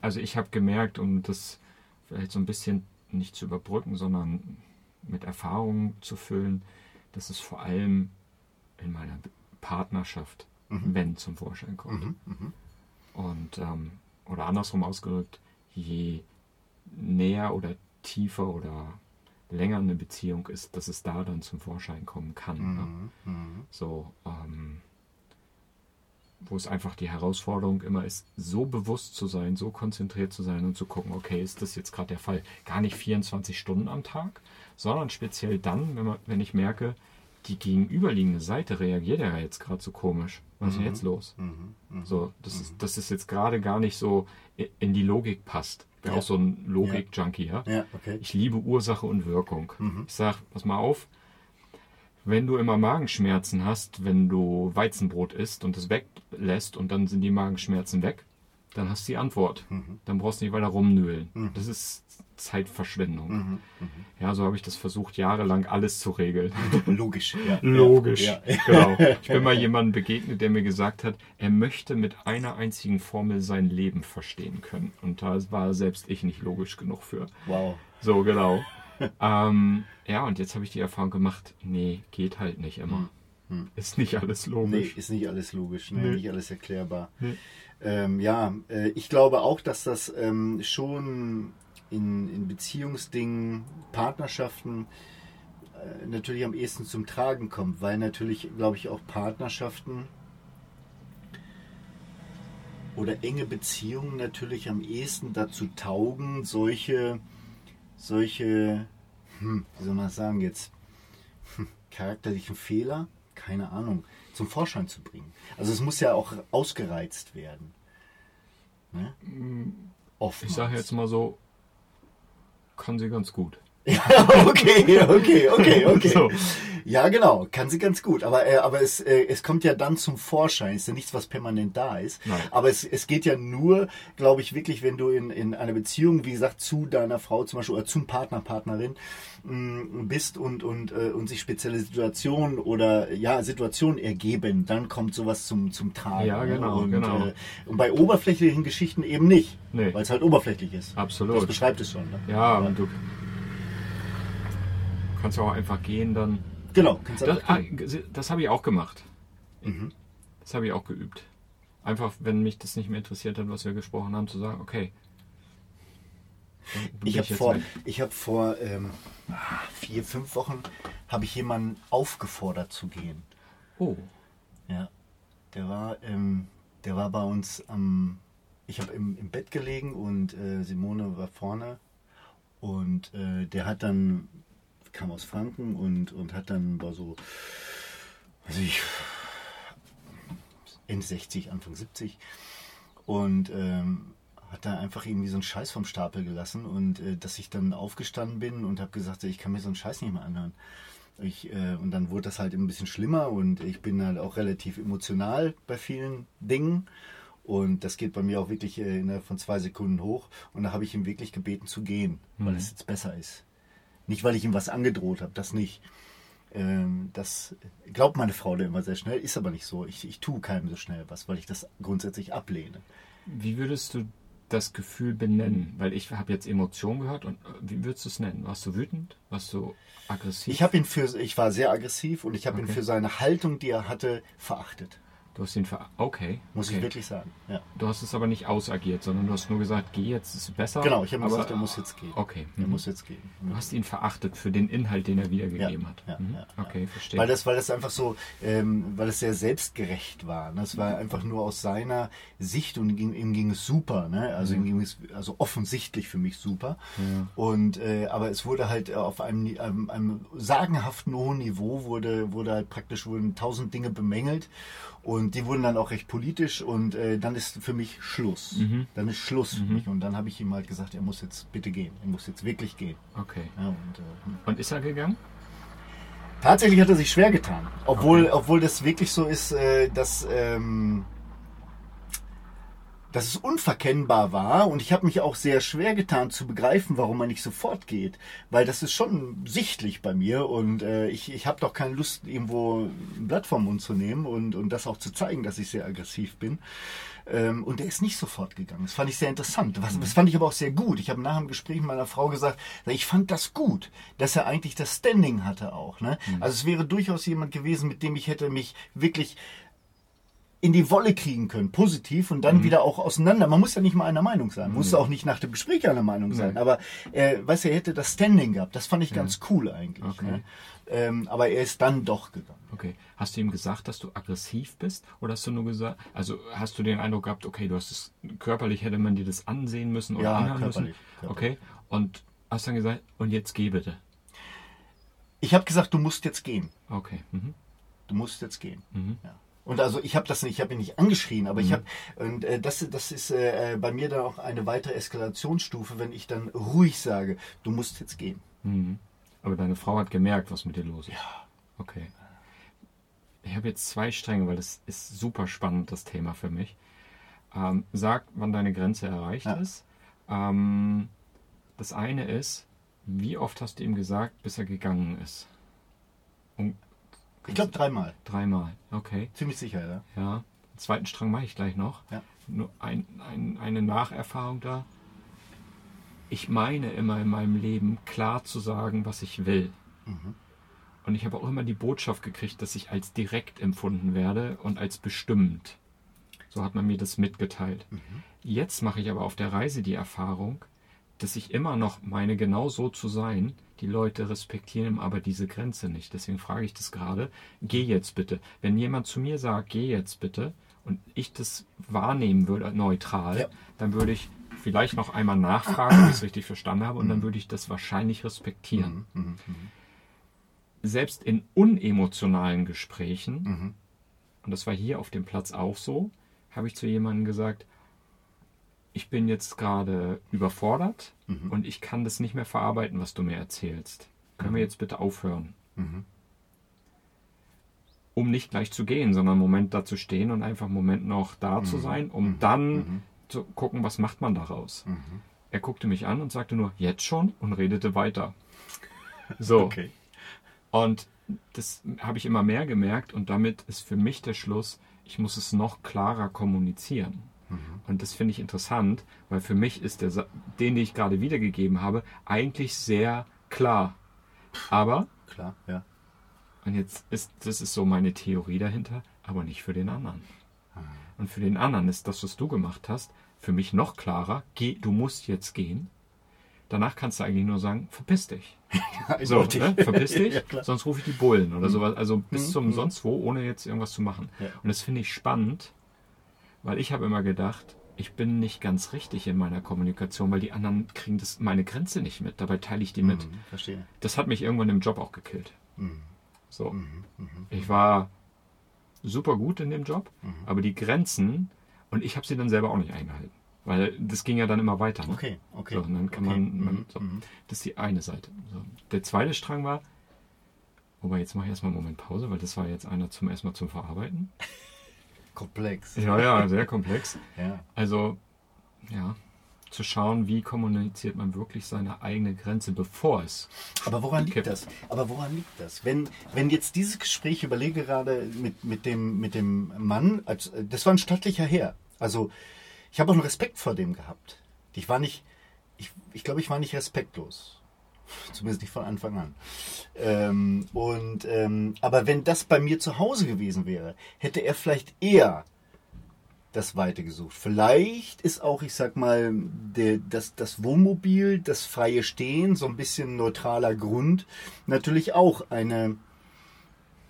also ich habe gemerkt, um das vielleicht so ein bisschen nicht zu überbrücken, sondern mit Erfahrungen zu füllen, dass es vor allem in meiner Partnerschaft, wenn zum Vorschein kommt. Und, ähm, oder andersrum ausgedrückt, je näher oder tiefer oder länger eine Beziehung ist, dass es da dann zum Vorschein kommen kann. Ne? So, ähm, wo es einfach die Herausforderung immer ist, so bewusst zu sein, so konzentriert zu sein und zu gucken, okay, ist das jetzt gerade der Fall? Gar nicht 24 Stunden am Tag, sondern speziell dann, wenn, man, wenn ich merke, die gegenüberliegende Seite reagiert ja jetzt gerade so komisch. Was ist denn jetzt los? So, das, ist, dass es jetzt gerade gar nicht so in die Logik passt. Ich bin
Ja.
auch so ein Logik-Junkie, ja?
Ja, okay.
Ich liebe Ursache und Wirkung. Ich sag, pass mal auf, wenn du immer Magenschmerzen hast, wenn du Weizenbrot isst und es weglässt und dann sind die Magenschmerzen weg, dann hast du die Antwort. Dann brauchst du nicht weiter rumnöhlen. Das ist Zeitverschwendung. Ja, so habe ich das versucht, jahrelang alles zu regeln.
Logisch. Ja,
Logisch.
Ja.
Genau. Ich bin mal jemandem begegnet, der mir gesagt hat, er möchte mit einer einzigen Formel sein Leben verstehen können. Und da war selbst ich nicht logisch genug für.
Wow.
So, genau. ähm, ja, und jetzt habe ich die Erfahrung gemacht, nee, geht halt nicht immer. Ist nicht alles
Nee,
logisch.
ist nicht alles logisch, ne?
Nee.
nicht alles erklärbar.
Nee.
Ähm, ja, äh, ich glaube auch, dass das ähm, schon in, in Beziehungsdingen, Partnerschaften äh, natürlich am ehesten zum Tragen kommt, weil natürlich, glaube ich, auch Partnerschaften oder enge Beziehungen natürlich am ehesten dazu taugen, solche, solche, hm, wie soll man das sagen jetzt, hm, charakterlichen Fehler, keine Ahnung, zum Vorschein zu bringen. Also es muss ja auch ausgereizt werden. Ne? Oftmals.
Ich sage jetzt mal so, kann sie ganz gut.
Ja, okay, okay, okay, okay.
So.
Ja, genau, kann sie ganz gut. Aber, äh, aber es, äh, es kommt ja dann zum Vorschein. Es ist ja nichts, was permanent da ist.
Nein.
Aber es, es geht ja nur, glaube ich, wirklich, wenn du in, in einer Beziehung, wie gesagt, zu deiner Frau zum Beispiel oder zum Partner, Partnerin mh, bist und, und, äh, und sich spezielle Situationen oder ja, Situationen ergeben, dann kommt sowas zum, zum Tragen.
Ja,
ne?
genau,
und,
genau.
Äh, und bei oberflächlichen Geschichten eben nicht.
Nee.
Weil es halt oberflächlich ist.
Absolut.
Das beschreibt es schon. Ne?
Ja, und du kannst ja auch einfach gehen dann.
Genau. Kannst
Das,
einfach
ah, das habe ich auch gemacht.
Mhm.
Das habe ich auch geübt. Einfach, wenn mich das nicht mehr interessiert hat, was wir gesprochen haben, zu sagen, okay.
Ich habe vor, ich hab vor ähm, vier, fünf Wochen habe ich jemanden aufgefordert zu gehen.
Oh,
Ja, der war, ähm, der war bei uns am, ich habe im, im Bett gelegen und äh, Simone war vorne und äh, der hat dann kam aus Franken und und hat dann war so, weiß ich, Ende 60, Anfang 70 und ähm, hat da einfach irgendwie so einen Scheiß vom Stapel gelassen und äh, dass ich dann aufgestanden bin und habe gesagt, ich kann mir so einen Scheiß nicht mehr anhören. Ich, äh, und dann wurde das halt ein bisschen schlimmer und ich bin halt auch relativ emotional bei vielen Dingen. Und das geht bei mir auch wirklich äh, innerhalb von zwei Sekunden hoch. Und da habe ich ihn wirklich gebeten zu gehen, weil es jetzt besser ist. Nicht, weil ich ihm was angedroht habe, das nicht. Ähm, das glaubt meine Frau da immer sehr schnell, ist aber nicht so. Ich, ich tue keinem so schnell was, weil ich das grundsätzlich ablehne.
wie würdest du das Gefühl benennen? Weil ich habe jetzt Emotionen gehört und äh, wie würdest du es nennen? Warst du wütend? Warst du aggressiv?
Ich habe ihn für, ich war sehr aggressiv und ich habe ihn
Okay.
für seine Haltung, die er hatte, verachtet.
Du hast ihn ver Okay.
Muss
okay.
ich wirklich sagen. Ja.
Du hast es aber nicht ausagiert, sondern du hast nur gesagt, geh jetzt, ist besser.
Genau, ich habe gesagt, er muss jetzt gehen.
Okay.
Er
mhm.
muss jetzt gehen.
Du hast ihn verachtet für den Inhalt, den er wiedergegeben
Ja,
hat.
ja,
Mhm.
ja,
okay, verstehe.
Weil das, weil das einfach so, ähm, weil es sehr selbstgerecht war. Ne? Es war einfach nur aus seiner Sicht und ging, ihm ging es super. Ne? Also ihm ging es also offensichtlich für mich super. Und äh, aber es wurde halt auf einem, einem, einem sagenhaften hohen Niveau wurde wurde halt praktisch wurden tausend Dinge bemängelt und die wurden dann auch recht politisch und äh, dann ist für mich Schluss.
Mhm.
Dann ist Schluss für mich und dann habe ich ihm halt gesagt, er muss jetzt bitte gehen. Er muss jetzt wirklich gehen.
okay.
Ja, und, äh,
Und ist er gegangen?
Tatsächlich hat er sich schwer getan. Obwohl, obwohl das wirklich so ist, äh, dass, ähm, dass es unverkennbar war. Und ich habe mich auch sehr schwer getan zu begreifen, warum er nicht sofort geht. Weil das ist schon sichtlich bei mir. Und äh, ich, ich habe doch keine Lust, irgendwo ein Blatt vom Mund zu nehmen und, und das auch zu zeigen, dass ich sehr aggressiv bin. Ähm, und er ist nicht sofort gegangen. Das fand ich sehr interessant. Was, das fand ich aber auch sehr gut. Ich habe nach dem Gespräch mit meiner Frau gesagt, ich fand das gut, dass er eigentlich das Standing hatte auch. Ne? Also es wäre durchaus jemand gewesen, mit dem ich hätte mich wirklich in die Wolle kriegen können, positiv und dann wieder auch auseinander. Man muss ja nicht mal einer Meinung sein, muss auch nicht nach dem Gespräch einer Meinung sein, aber äh, weißt du, er hätte das Standing gehabt. Das fand ich ganz cool eigentlich.
Okay.
Ne? Ähm, aber er ist dann doch gegangen.
Okay. Hast du ihm gesagt, dass du aggressiv bist? Oder hast du nur gesagt, also hast du den Eindruck gehabt, okay, du hast es körperlich hätte man dir das ansehen müssen oder
Ja,
anhören müssen?
körperlich.
Okay. Und hast dann gesagt, und jetzt geh bitte.
Ich habe gesagt, du musst jetzt gehen.
Okay. Mhm.
Du musst jetzt gehen.
Mhm.
Ja. Und also ich habe das nicht, ich habe ihn nicht angeschrien, aber ich habe und äh, das das ist äh, bei mir dann auch eine weitere Eskalationsstufe, wenn ich dann ruhig sage, du musst jetzt gehen.
Mhm. Aber deine Frau hat gemerkt, was mit dir los ist. Ja. Okay. Ich habe jetzt zwei Stränge, weil das ist super spannend, das Thema für mich. Ähm, sag, wann deine Grenze erreicht
Ja.
ist. Ähm, das eine ist, wie oft hast du ihm gesagt, bis er gegangen ist? Um,
Ich glaube dreimal,
dreimal. Okay.
ziemlich sicher, ja.
Ja. Den zweiten Strang mache ich gleich noch.
Ja.
Nur ein, ein, eine Nacherfahrung da. Ich meine immer in meinem Leben klar zu sagen, was ich will. Und ich habe auch immer die Botschaft gekriegt, dass ich als direkt empfunden werde und als bestimmend. So hat man mir das mitgeteilt. Jetzt mache ich aber auf der Reise die Erfahrung, dass ich immer noch meine, genau so zu sein. Die Leute respektieren aber diese Grenze nicht. Deswegen frage ich das gerade. Geh jetzt bitte. Wenn jemand zu mir sagt, geh jetzt bitte, und ich das wahrnehmen würde, neutral,
Ja.
dann würde ich vielleicht noch einmal nachfragen, ob ich es richtig verstanden habe, und dann würde ich das wahrscheinlich respektieren.
Mhm.
Selbst in unemotionalen Gesprächen,
Mhm.
und das war hier auf dem Platz auch so, habe ich zu jemandem gesagt, ich bin jetzt gerade überfordert
Mhm.
und ich kann das nicht mehr verarbeiten, was du mir erzählst. Können wir jetzt bitte aufhören?
Mhm.
Um nicht gleich zu gehen, sondern einen Moment da zu stehen und einfach einen Moment noch da
Mhm.
zu sein, um dann zu gucken, was macht man daraus.
Mhm.
Er guckte mich an und sagte nur, jetzt schon und redete weiter. So.
Okay.
Und das habe ich immer mehr gemerkt und damit ist für mich der Schluss, ich muss es noch klarer kommunizieren. Und das finde ich interessant, weil für mich ist der, den, den ich gerade wiedergegeben habe, eigentlich sehr klar. Aber,
Klar, ja.
und jetzt ist, das ist so meine Theorie dahinter, aber nicht für den anderen. Und für den anderen ist das, was du gemacht hast, für mich noch klarer, geh, du musst jetzt gehen. Danach kannst du eigentlich nur sagen, verpiss dich. So,
Eindeutig.
ne? verpiss dich,
ja,
sonst rufe ich die Bullen oder sowas. Also bis
Mhm.
zum sonst wo, ohne jetzt irgendwas zu machen.
Ja.
Und das finde ich spannend, weil ich habe immer gedacht, ich bin nicht ganz richtig in meiner Kommunikation, weil die anderen kriegen das meine Grenze nicht mit. Dabei teile ich die mit.
Mhm, verstehe.
Das hat mich irgendwann im Job auch gekillt.
Mhm.
So.
Mhm. Mhm.
Ich war super gut in dem Job,
Mhm.
aber die Grenzen, und ich habe sie dann selber auch nicht eingehalten. Weil das ging ja dann immer weiter. Ne?
Okay, okay.
So, und dann kann
okay.
man, man
Mhm.
so. Das ist die eine Seite. So. Der zweite Strang war, wobei jetzt mache ich erstmal einen Moment Pause, weil das war jetzt einer zum erstmal zum Verarbeiten.
Komplex.
Ja, ja, sehr komplex.
Ja.
Also, ja, zu schauen, wie kommuniziert man wirklich seine eigene Grenze, bevor es.
Aber woran liegt
Kippt.
das? Aber woran liegt das? Wenn, wenn jetzt dieses Gespräch, ich überlege gerade mit, mit, dem, mit dem Mann, als, das war ein stattlicher Herr. Also ich habe auch einen Respekt vor dem gehabt. Ich war nicht, ich, ich glaube, ich war nicht respektlos. Zumindest nicht von Anfang an. Ähm, und, ähm, aber wenn das bei mir zu Hause gewesen wäre, hätte er vielleicht eher das Weite gesucht. Vielleicht ist auch, ich sag mal, der, das, das Wohnmobil, das freie Stehen, so ein bisschen neutraler Grund, natürlich auch eine,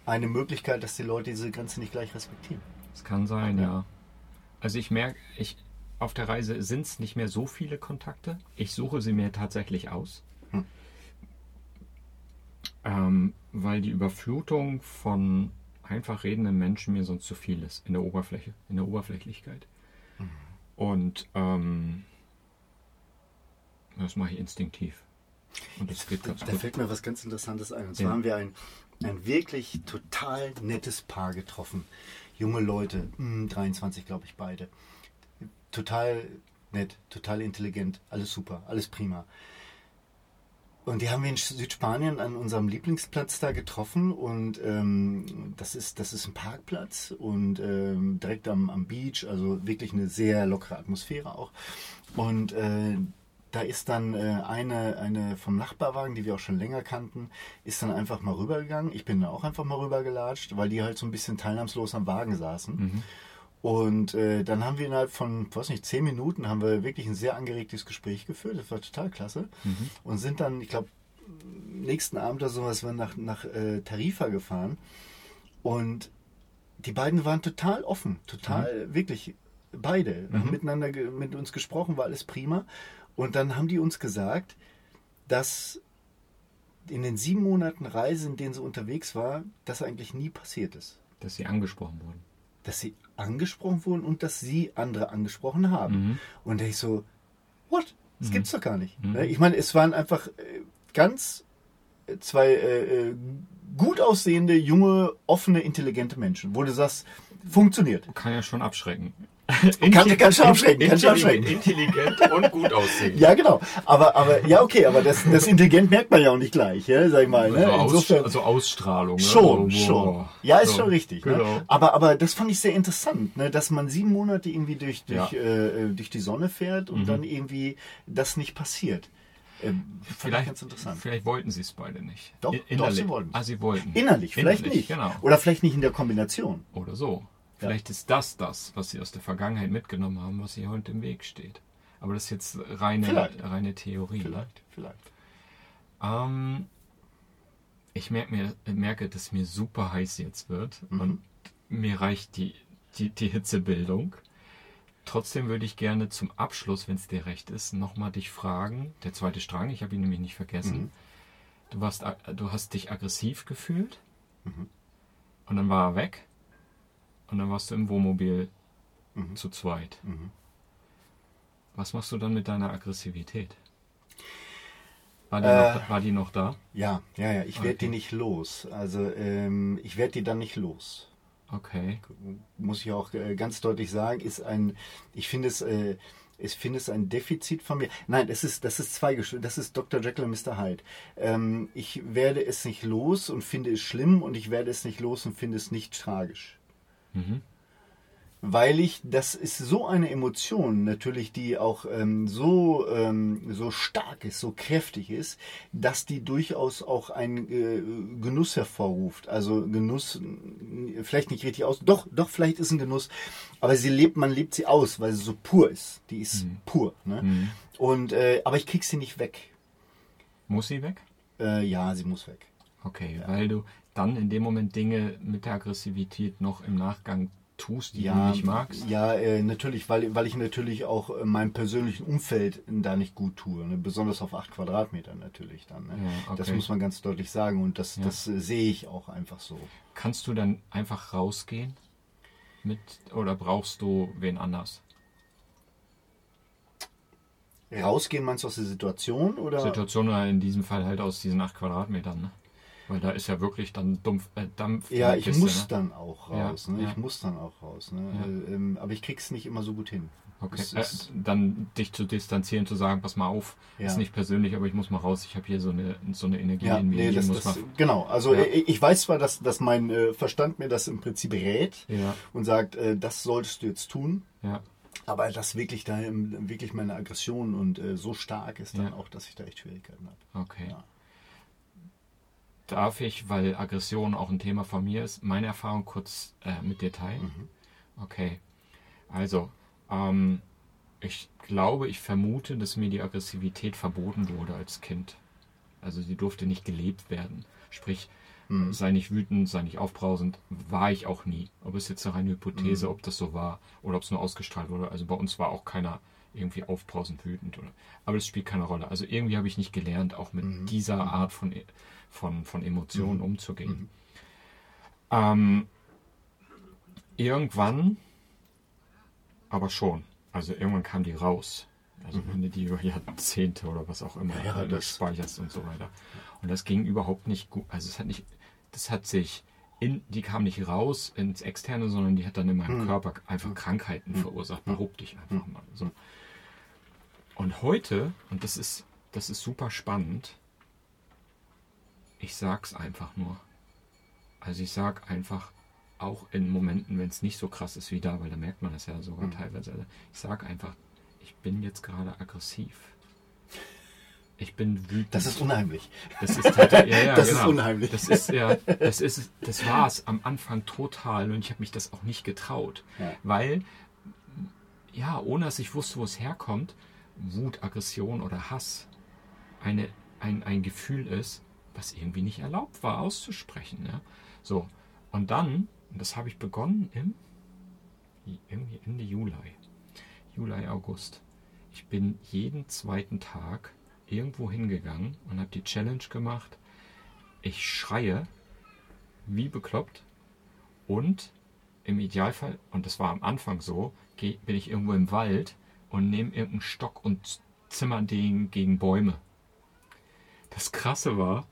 eine Möglichkeit, dass die Leute diese Grenze nicht gleich respektieren.
Es kann sein,
Ja.
ja. Also ich merke, ich, auf der Reise sind es nicht mehr so viele Kontakte. Ich suche sie mir tatsächlich aus.
Hm.
Ähm, weil die Überflutung von einfach redenden Menschen mir sonst zu viel ist in der Oberfläche, in der Oberflächlichkeit. Und ähm, das mache ich instinktiv. Und das geht ganz
Da
gut.
fällt mir was ganz Interessantes ein. Und zwar
Ja.
haben wir ein, ein wirklich total nettes Paar getroffen. Junge Leute, mm, 23 glaube ich beide. Total nett, total intelligent, alles super, alles prima. Und die haben wir in Südspanien an unserem Lieblingsplatz da getroffen und ähm, das, ist, das ist ein Parkplatz und ähm, direkt am, am Beach, also wirklich eine sehr lockere Atmosphäre auch. Und äh, da ist dann äh, eine, eine vom Nachbarwagen, die wir auch schon länger kannten, ist dann einfach mal rübergegangen. Ich bin da auch einfach mal rübergelatscht, weil die halt so ein bisschen teilnahmslos am Wagen saßen.
Mhm.
Und äh, dann haben wir innerhalb von, weiß nicht, zehn Minuten haben wir wirklich ein sehr angeregtes Gespräch geführt. Das war total klasse.
Mhm.
Und sind dann, ich glaube, nächsten Abend oder sowas, wir nach, nach äh, Tarifa gefahren. Und die beiden waren total offen, total, wirklich, beide. Haben
Mhm.
miteinander ge- mit uns gesprochen, war alles prima. Und dann haben die uns gesagt, dass in den sieben Monaten Reise, in denen sie unterwegs war, das eigentlich nie passiert ist
Dass sie angesprochen wurden.
Dass sie angesprochen wurden und dass sie andere angesprochen haben.
Mhm.
Und da ich so, what? Das
Mhm.
gibt's doch gar nicht.
Mhm.
Ne? Ich meine, es waren einfach äh, ganz äh, zwei äh, äh, gut aussehende, junge, offene, intelligente Menschen, wo du sagst, funktioniert.
Kann ja schon abschrecken.
Kann- kann schon abschrecken, kann schon abschrecken.
Intelligent und gut aussehen.
Ja, genau. Aber, aber ja, okay, aber das, das Intelligent merkt man ja auch nicht gleich, ja, sag ich mal. Ne?
Also, Aus, also Ausstrahlung. Ne?
Schon,
so,
schon. Ja, ist
So,
schon richtig.
Genau.
Ne? Aber, aber das fand ich sehr interessant, ne? dass man sieben Monate irgendwie durch, durch,
Ja.
äh, durch die Sonne fährt und
Mhm.
dann irgendwie das nicht passiert. Ähm,
Vielleicht,
ganz interessant.
vielleicht wollten sie es beide nicht.
Doch, doch, sie wollten es.
Ah, sie wollten.
Innerlich, vielleicht
Innerlich,
nicht.
Genau.
Oder vielleicht nicht in der Kombination.
Oder so. Vielleicht ist das das, was sie aus der Vergangenheit mitgenommen haben, was ihr heute im Weg steht. Aber das ist jetzt reine,
Vielleicht.
reine Theorie.
Vielleicht, vielleicht.
Ähm, ich merke, mir, merke, dass mir super heiß jetzt wird
Mhm.
und mir reicht die, die, die Hitzebildung. Trotzdem würde ich gerne zum Abschluss, wenn es dir recht ist, nochmal dich fragen. Der zweite Strang, ich habe ihn nämlich nicht vergessen.
Mhm.
Du, warst, du hast dich aggressiv gefühlt
Mhm.
und dann war er weg und dann warst du im Wohnmobil
Mhm.
zu zweit.
Mhm.
Was machst du dann mit deiner Aggressivität? War die,
Äh.
noch, war die noch da?
Ja, ja, ja. Ich werde
Okay.
die nicht los. Also ähm, ich werde die dann nicht los.
Okay.
Muss ich auch äh, ganz deutlich sagen, ist ein, ich finde es, äh, ich finde es ein Defizit von mir. Nein, es ist, das ist zweigeschl- das ist Dr. Jekyll und Mr. Hyde. Ähm, ich werde es nicht los und finde es schlimm und ich werde es nicht los und finde es nicht tragisch.
Mhm.
weil ich, das ist so eine Emotion natürlich, die auch ähm, so, ähm, so stark ist, so kräftig ist, dass die durchaus auch einen äh, Genuss hervorruft. Also Genuss, vielleicht nicht richtig aus, doch, doch, vielleicht ist ein Genuss, aber sie lebt, man lebt sie aus, weil sie so pur ist. Die ist pur. Ne?
Mhm.
Und, äh, aber ich krieg sie nicht weg.
Muss sie weg?
Äh, ja, sie muss weg.
Okay, weil du dann in dem Moment Dinge mit der Aggressivität noch im Nachgang tust, die du nicht magst.
Ja, äh, natürlich, weil, weil ich natürlich auch äh, meinem persönlichen Umfeld da nicht gut tue. Ne? Besonders auf acht Quadratmetern natürlich dann. Ne?
Ja, okay.
Das muss man ganz deutlich sagen und das,
Ja.
das äh, sehe ich auch einfach so.
Kannst du dann einfach rausgehen? Mit, oder brauchst du wen anders?
Rausgehen meinst du aus der Situation oder?
Situation oder in diesem Fall halt aus diesen acht Quadratmetern, ne? Weil da ist ja wirklich dann Dumpf, äh, Dampf.
Ja, ich
Kiste,
muss
ne?
dann auch
Ja,
raus. ne?
ja.
Ich muss dann auch raus. Ne?
Ja.
Äh, ähm, aber ich krieg's nicht immer so gut hin.
Okay. Äh, dann dich zu distanzieren, zu sagen, pass mal auf,
Ja.
ist nicht persönlich, aber ich muss mal raus, ich habe hier so eine, so eine Energie
Ja,
in mir,
nee, das,
muss
das,
mal.
genau. Also
Ja.
äh, ich weiß zwar, dass, dass mein äh, Verstand mir das im Prinzip rät
Ja,
und sagt, äh, das solltest du jetzt tun.
ja.
Aber das wirklich da wirklich meine Aggression und so stark ist dann
Ja.
auch, dass ich da echt Schwierigkeiten habe.
Okay. Darf ich, weil Aggression auch ein Thema von mir ist, meine Erfahrung kurz äh, mit dir teilen?
Mhm.
Okay. Also, ähm, ich glaube, ich vermute, dass mir die Aggressivität verboten wurde als Kind. Also sie durfte nicht gelebt werden. Sprich,
Mhm.
sei nicht wütend, sei nicht aufbrausend, war ich auch nie. Ob es jetzt noch eine Hypothese,
Mhm.
ob das so war oder ob es nur ausgestrahlt wurde. Also bei uns war auch keiner irgendwie aufbrausend wütend. Oder, aber das spielt keine Rolle. Also irgendwie habe ich nicht gelernt, auch mit
Mhm.
dieser Art von, von, von Emotionen
Mhm.
umzugehen. Ähm, irgendwann, aber schon. Also irgendwann kam die raus. Also wenn du die über Jahrzehnte oder was auch immer
Mhm. Ja, das-
speicherst und so weiter. Und das ging überhaupt nicht gut. Also es hat nicht, das hat sich in, die kam nicht raus ins Externe, sondern die hat dann in meinem
Mhm.
Körper einfach Krankheiten verursacht. Behaupte ich einfach mal. So. Und heute, und das ist, das ist super spannend, ich sag's einfach nur. Also ich sag einfach, auch in Momenten, wenn es nicht so krass ist wie da, weil da merkt man das ja sogar teilweise. Ich sag einfach, ich bin jetzt gerade aggressiv. Ich bin wütend.
Das ist unheimlich.
Das ist, halt- ja, ja,
Das ist
genau.
unheimlich.
Das ist ja, das ist, das war es am Anfang total und ich habe mich das auch nicht getraut,
Ja.
weil ja, ohne dass ich wusste, wo es herkommt, Wut, Aggression oder Hass eine, ein, ein Gefühl ist, was irgendwie nicht erlaubt war auszusprechen. Ja? So und dann, und das habe ich begonnen im irgendwie Ende Juli, Juli August. Ich bin jeden zweiten Tag irgendwo hingegangen und habe die Challenge gemacht. Ich schreie wie bekloppt und im Idealfall, und das war am Anfang so, geh, bin ich irgendwo im Wald und nehme irgendeinen Stock und zimmer den gegen Bäume. Das Krasse war,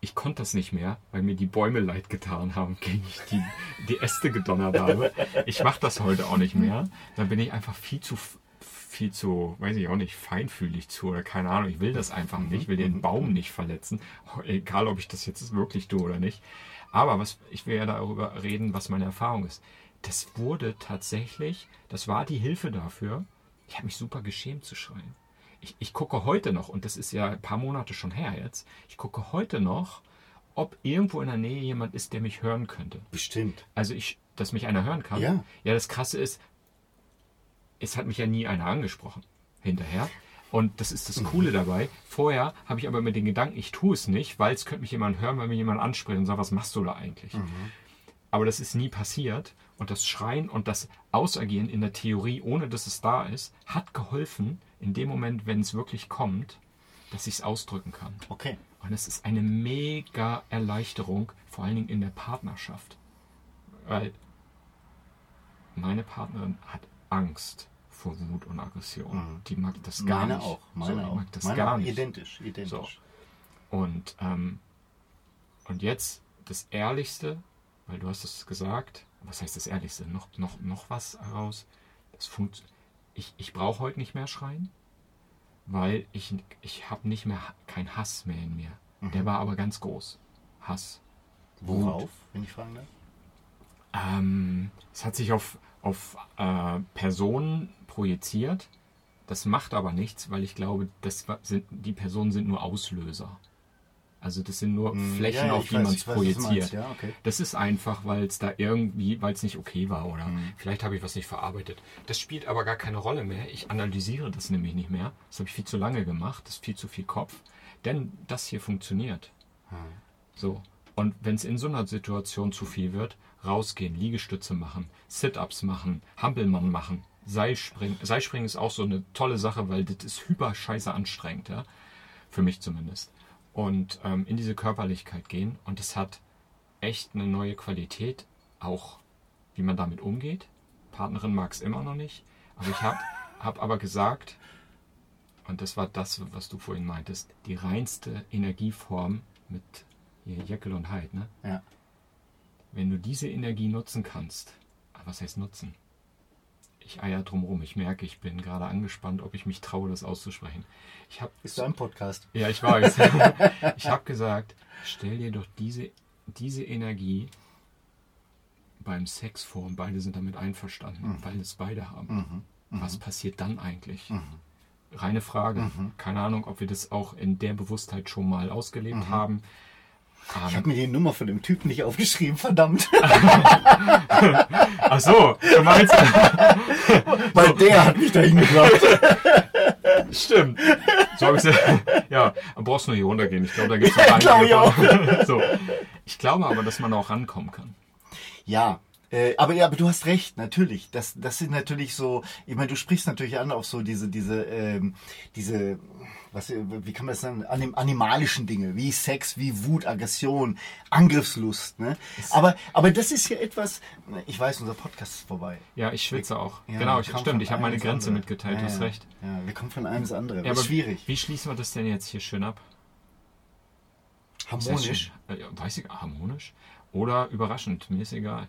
ich konnte das nicht mehr, weil mir die Bäume leid getan haben, gegen ich die, die Äste gedonnert habe. Ich mache das heute auch nicht mehr. Dann bin ich einfach viel zu, viel zu, weiß ich auch nicht, feinfühlig zu oder keine Ahnung. Ich will das einfach nicht, ich will den Baum nicht verletzen. Egal, ob ich das jetzt wirklich tue oder nicht. Aber was, ich will ja darüber reden, was meine Erfahrung ist. Das wurde tatsächlich, das war die Hilfe dafür. Ich habe mich super geschämt zu schreien. Ich, ich gucke heute noch, und das ist ja ein paar Monate schon her jetzt, ich gucke heute noch, ob irgendwo in der Nähe jemand ist, der mich hören könnte.
Bestimmt.
Also ich, dass mich einer hören kann.
Ja.
Ja, das Krasse ist, es hat mich ja nie einer angesprochen hinterher. Und das ist das Coole dabei. Vorher habe ich aber mit den Gedanken, ich tue es nicht, weil es könnte mich jemand hören, wenn mich jemand anspricht und sagt, was machst du da eigentlich? Aber das ist nie passiert. Und das Schreien und das Ausagieren in der Theorie, ohne dass es da ist, hat geholfen, in dem Moment, wenn es wirklich kommt, dass ich es ausdrücken kann.
Okay.
Und es ist eine mega Erleichterung, vor allen Dingen in der Partnerschaft. Weil meine Partnerin hat Angst vor Wut und Aggression. Die mag das gar
Meine
nicht.
auch.
so,
Meine
die
auch.
mag das
Meine
gar
auch.
nicht.
Identisch. Identisch.
Und, ähm, und jetzt das Ehrlichste, weil du hast es gesagt, was heißt das Ehrlichste? Noch, noch, noch was heraus? Das funkt, ich ich brauche heute nicht mehr schreien, weil ich, ich habe nicht mehr, kein Hass mehr in mir.
Mhm.
Der war aber ganz groß. Hass.
Worauf, wenn ich fragen darf?
Ähm, es hat sich auf, auf äh, Personen projiziert. Das macht aber nichts, weil ich glaube, das sind, die Personen sind nur Auslöser. Also das sind nur Flächen,
Hm, Ja, ja,
auf die man es projiziert.
Ja, okay.
Das ist einfach, weil es da irgendwie, weil es nicht okay war oder
Hm.
vielleicht habe ich was nicht verarbeitet. Das spielt aber gar keine Rolle mehr. Ich analysiere das nämlich nicht mehr. Das habe ich viel zu lange gemacht. Das ist viel zu viel Kopf. Denn das hier funktioniert.
Hm.
So. Und wenn es in so einer Situation zu viel wird, rausgehen, Liegestütze machen, Sit-ups machen, Hampelmann machen, Seilspringen. Seilspringen ist auch so eine tolle Sache, weil das ist hyper scheiße anstrengend, ja. Für mich zumindest. Und ähm, in diese Körperlichkeit gehen. Und es hat echt eine neue Qualität, auch wie man damit umgeht. Partnerin mag es immer noch nicht. Aber ich habe hab aber gesagt, und das war das, was du vorhin meintest, die reinste Energieform mit Jekyll und Hyde, ne?
Ja.
Wenn du diese Energie nutzen kannst, ah, was heißt nutzen? Ich eier drumrum. Ich merke, ich bin gerade angespannt, ob ich mich traue, das auszusprechen. Ich habe
Ist dein Podcast.
ja, ich weiß. ich habe gesagt, stell dir doch diese, diese Energie beim Sex vor und beide sind damit einverstanden, weil es beide haben. Was passiert dann eigentlich? Reine Frage. Keine Ahnung, ob wir das auch in der Bewusstheit schon mal ausgelebt haben.
Ich habe mir die Nummer von dem Typen nicht aufgeschrieben, verdammt.
Ach so, du meinst,
Weil der hat mich dahin gebracht.
stimmt. So hab ich's, ja, du brauchst nur hier runtergehen. Ich glaube, da gibt es noch
Glaube ich
einige. so. Ich glaube aber, dass man auch rankommen kann.
Ja, äh, aber ja, aber du hast recht, natürlich. Das, das sind natürlich so, ich meine, du sprichst natürlich an auf so diese, diese, ähm, diese, was, wie kann man das sagen, anim, animalischen Dinge, wie Sex, wie Wut, Aggression, Angriffslust, ne? Aber, aber das ist ja etwas, ich weiß, unser Podcast ist vorbei.
Ja, ich schwitze auch.
Ja,
genau, ich, stimmt. Ich habe meine Grenze
andere.
mitgeteilt.
Ja,
du hast recht.
Ja, wir kommen von einem ins andere.
Ja, aber
schwierig.
Wie schließen wir das denn jetzt hier schön ab?
Harmonisch.
Schön. Äh, weiß ich, harmonisch? Oder überraschend, mir ist egal.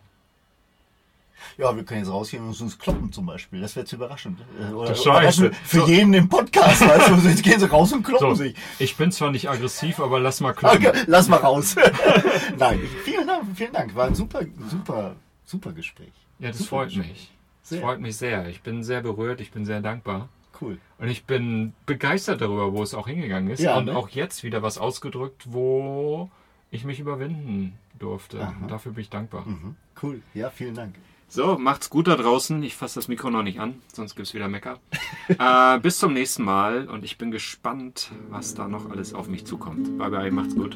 Ja, wir können jetzt rausgehen und uns kloppen zum Beispiel. Das wäre zu überraschend. Äh, Oder
Scheiße.
überraschend für
So.
jeden im Podcast. Weißt du, jetzt gehen sie raus und kloppen
So,
sich.
ich bin zwar nicht aggressiv, aber lass mal kloppen.
Okay, lass mal raus. Nein, vielen Dank, vielen Dank. War ein super, super, super Gespräch.
Ja, das
Super
freut
Gespräch.
mich. Das
Sehr.
freut mich sehr. Ich bin sehr berührt, ich bin sehr dankbar.
Cool.
Und ich bin begeistert darüber, wo es auch hingegangen ist.
Ja,
und
ne?
auch jetzt wieder was ausgedrückt, wo ich mich überwinden durfte. Dafür bin ich dankbar.
Mhm. Cool. Ja, vielen Dank.
So, macht's gut da draußen. Ich fasse das Mikro noch nicht an, sonst gibt's wieder Mecker. äh, bis zum nächsten Mal und ich bin gespannt, was da noch alles auf mich zukommt. Bye bye, macht's gut.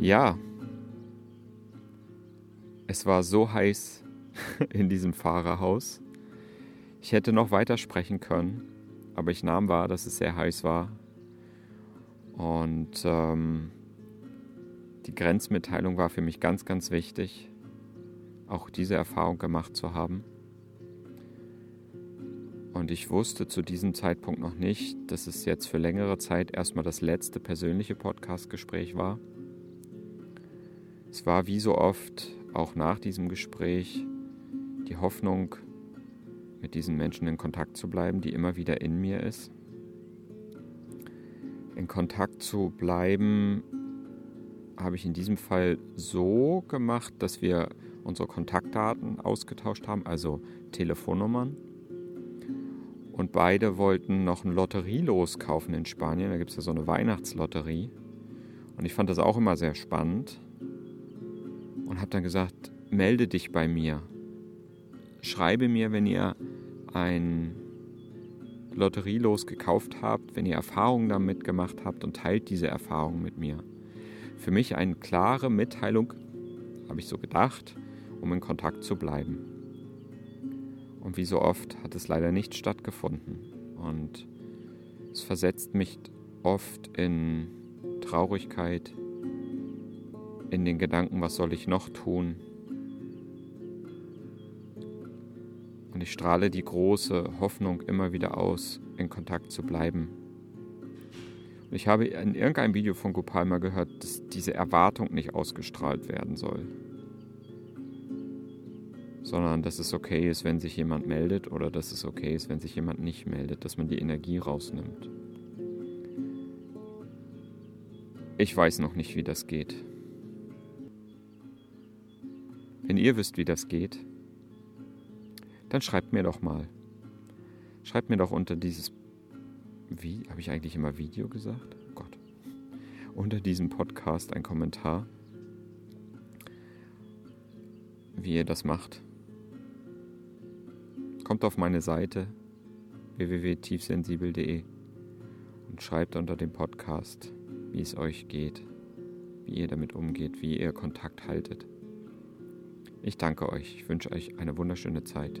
Ja, es war so heiß in diesem Fahrerhaus. Ich hätte noch weiter sprechen können, aber ich nahm wahr, dass es sehr heiß war. Und ähm, die Grenzmitteilung war für mich ganz, ganz wichtig, auch diese Erfahrung gemacht zu haben. Und ich wusste zu diesem Zeitpunkt noch nicht, dass es jetzt für längere Zeit erstmal das letzte persönliche Podcast-Gespräch war. Es war wie so oft, auch nach diesem Gespräch, die Hoffnung, mit diesen Menschen in Kontakt zu bleiben, die immer wieder in mir ist. In Kontakt zu bleiben habe ich in diesem Fall so gemacht, dass wir unsere Kontaktdaten ausgetauscht haben, also Telefonnummern. Und beide wollten noch ein Lotterielos kaufen in Spanien. Da gibt es ja so eine Weihnachtslotterie. Und ich fand das auch immer sehr spannend. Und habe dann gesagt, melde dich bei mir. Schreibe mir, wenn ihr ein Lotterielos gekauft habt, wenn ihr Erfahrungen damit gemacht habt und teilt diese Erfahrungen mit mir. Für mich eine klare Mitteilung, habe ich so gedacht, um in Kontakt zu bleiben. Und wie so oft hat es leider nicht stattgefunden. Und es versetzt mich oft in Traurigkeit, in den Gedanken, was soll ich noch tun? Und ich strahle die große Hoffnung immer wieder aus, in Kontakt zu bleiben. Und ich habe in irgendeinem Video von Gopal mal gehört, dass diese Erwartung nicht ausgestrahlt werden soll. Sondern dass es okay ist, wenn sich jemand meldet oder dass es okay ist, wenn sich jemand nicht meldet, dass man die Energie rausnimmt. Ich weiß noch nicht, wie das geht. Wenn ihr wisst, wie das geht, dann schreibt mir doch mal. Schreibt mir doch unter dieses wie habe ich eigentlich immer Video gesagt? Oh Gott. Unter diesem Podcast ein Kommentar, wie ihr das macht. Kommt auf meine Seite www.tiefsensibel.de und schreibt unter dem Podcast, wie es euch geht, wie ihr damit umgeht, wie ihr Kontakt haltet. Ich danke euch, ich wünsche euch eine wunderschöne Zeit